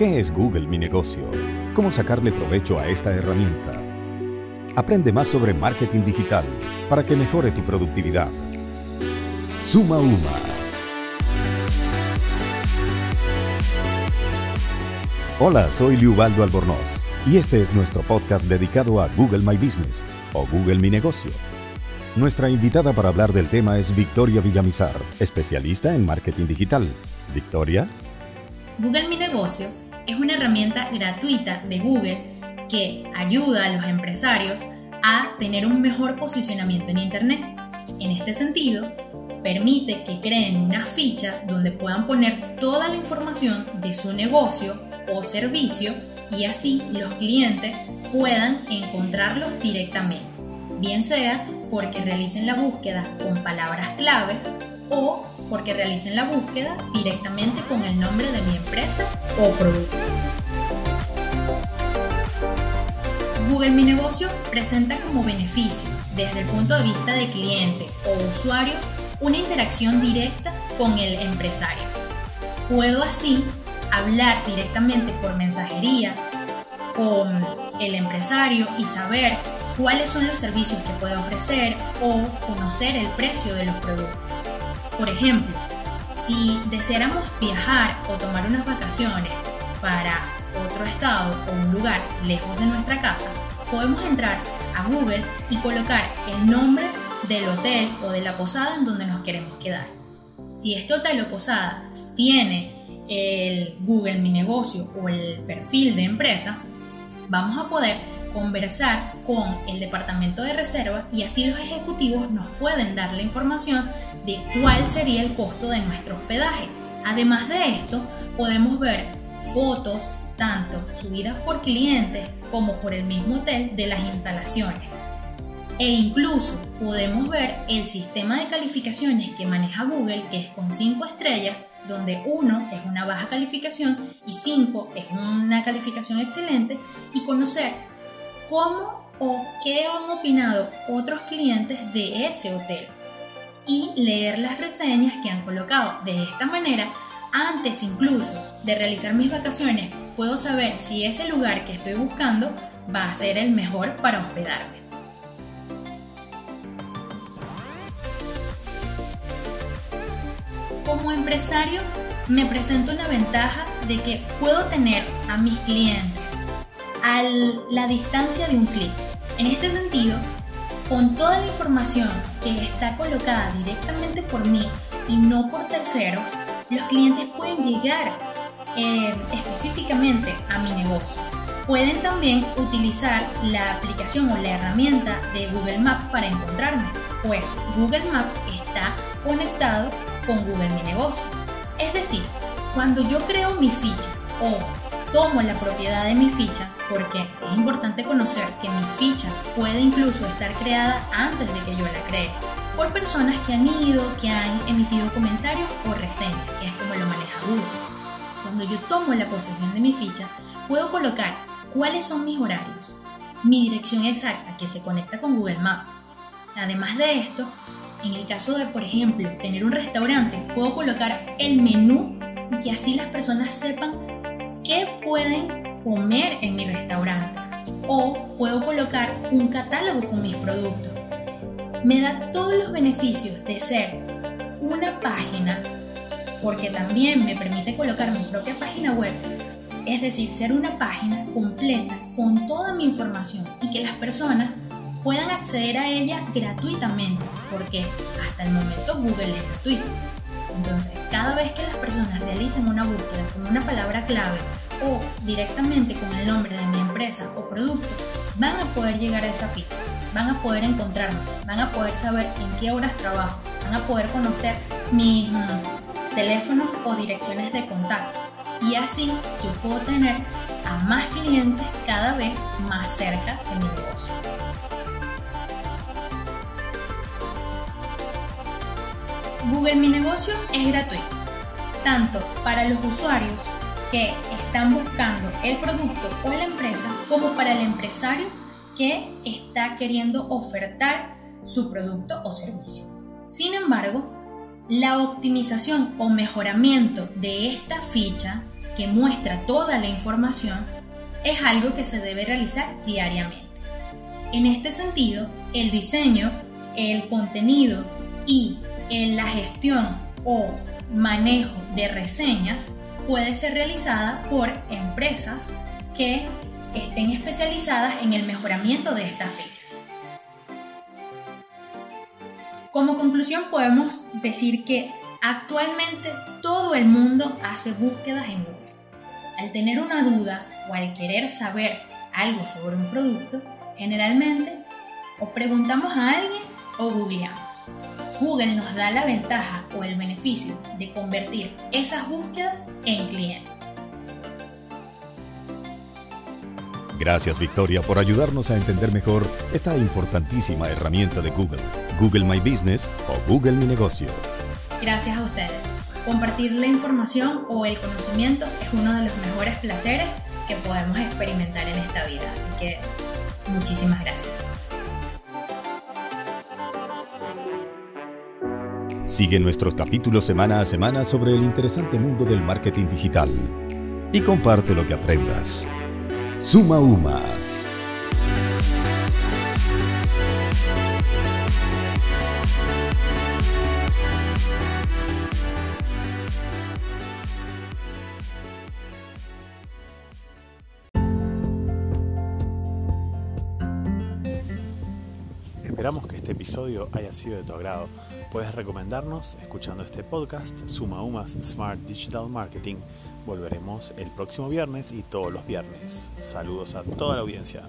¿Qué es Google Mi Negocio? ¿Cómo sacarle provecho a esta herramienta? Aprende más sobre marketing digital para que mejore tu productividad. Suma UMAS. Hola, soy Liubaldo Albornoz y este es nuestro podcast dedicado a Google My Business o Google Mi Negocio. Nuestra invitada para hablar del tema es Victoria Villamizar, especialista en marketing digital. Victoria. Google Mi Negocio es una herramienta gratuita de Google que ayuda a los empresarios a tener un mejor posicionamiento en Internet. En este sentido, permite que creen una ficha donde puedan poner toda la información de su negocio o servicio y así los clientes puedan encontrarlos directamente, bien sea porque realicen la búsqueda con palabras claves o porque realicen la búsqueda directamente con el nombre de mi empresa o producto. Google Mi Negocio presenta como beneficio, desde el punto de vista de cliente o usuario, una interacción directa con el empresario. Puedo así hablar directamente por mensajería con el empresario y saber cuáles son los servicios que puede ofrecer o conocer el precio de los productos. Por ejemplo, si deseáramos viajar o tomar unas vacaciones para otro estado o un lugar lejos de nuestra casa, podemos entrar a Google y colocar el nombre del hotel o de la posada en donde nos queremos quedar. Si este hotel o posada tiene el Google Mi Negocio o el perfil de empresa, vamos a poder conversar con el departamento de reserva y así los ejecutivos nos pueden dar la información de cuál sería el costo de nuestro hospedaje. Además de esto, podemos ver fotos tanto subidas por clientes como por el mismo hotel de las instalaciones. E incluso podemos ver el sistema de calificaciones que maneja Google, que es con 5 estrellas, donde 1 es una baja calificación y 5 es una calificación excelente, y conocer cómo o qué han opinado otros clientes de ese hotel y leer las reseñas que han colocado. De esta manera, antes incluso de realizar mis vacaciones, puedo saber si ese lugar que estoy buscando va a ser el mejor para hospedarme. Como empresario, me presento una ventaja de que puedo tener a mis clientes a la distancia de un clic. En este sentido, con toda la información que está colocada directamente por mí y no por terceros, los clientes pueden llegar eh, específicamente a mi negocio. Pueden también utilizar la aplicación o la herramienta de Google Maps para encontrarme, pues Google Maps está conectado con Google Mi Negocio. Es decir, cuando yo creo mi ficha o tomo la propiedad de mi ficha, porque es importante conocer que mi ficha puede incluso estar creada antes de que yo la cree, por personas que han ido, que han emitido comentarios o reseñas, que es como lo maneja Google. Cuando yo tomo la posesión de mi ficha, puedo colocar cuáles son mis horarios, mi dirección exacta que se conecta con Google Maps. Además de esto, en el caso de, por ejemplo, tener un restaurante, puedo colocar el menú y que así las personas sepan qué pueden comer en mi restaurante. O puedo colocar un catálogo con mis productos. Me da todos los beneficios de ser una página, porque también me permite colocar mi propia página web. Es decir, ser una página completa con toda mi información y que las personas puedan acceder a ella gratuitamente, porque hasta el momento Google es gratuito. Entonces, cada vez que las personas realicen una búsqueda con una palabra clave o directamente con el nombre de mi empresa o producto, van a poder llegar a esa ficha, van a poder encontrarme, van a poder saber en qué horas trabajo, van a poder conocer mis mm, teléfonos o direcciones de contacto. Y así yo puedo tener a más clientes cada vez más cerca de mi negocio. Google Mi Negocio es gratuito, tanto para los usuarios que están buscando el producto o la empresa, como para el empresario que está queriendo ofertar su producto o servicio. Sin embargo, la optimización o mejoramiento de esta ficha que muestra toda la información, es algo que se debe realizar diariamente. En este sentido, el diseño, el contenido y la gestión o manejo de reseñas puede ser realizada por empresas que estén especializadas en el mejoramiento de estas fechas. Como conclusión podemos decir que actualmente todo el mundo hace búsquedas en Google. Al tener una duda o al querer saber algo sobre un producto, generalmente o preguntamos a alguien o googleamos. Google nos da la ventaja o el beneficio de convertir esas búsquedas en clientes. Gracias Victoria por ayudarnos a entender mejor esta importantísima herramienta de Google, Google My Business o Google Mi Negocio. Gracias a ustedes. Compartir la información o el conocimiento es uno de los mejores placeres que podemos experimentar en esta vida, así que muchísimas gracias. Sigue nuestros capítulos semana a semana sobre el interesante mundo del marketing digital y comparte lo que aprendas. Suma Umas. Esperamos que este episodio haya sido de tu agrado. Puedes recomendarnos escuchando este podcast, Suma Umas Smart Digital Marketing. Volveremos el próximo viernes y todos los viernes. Saludos a toda la audiencia.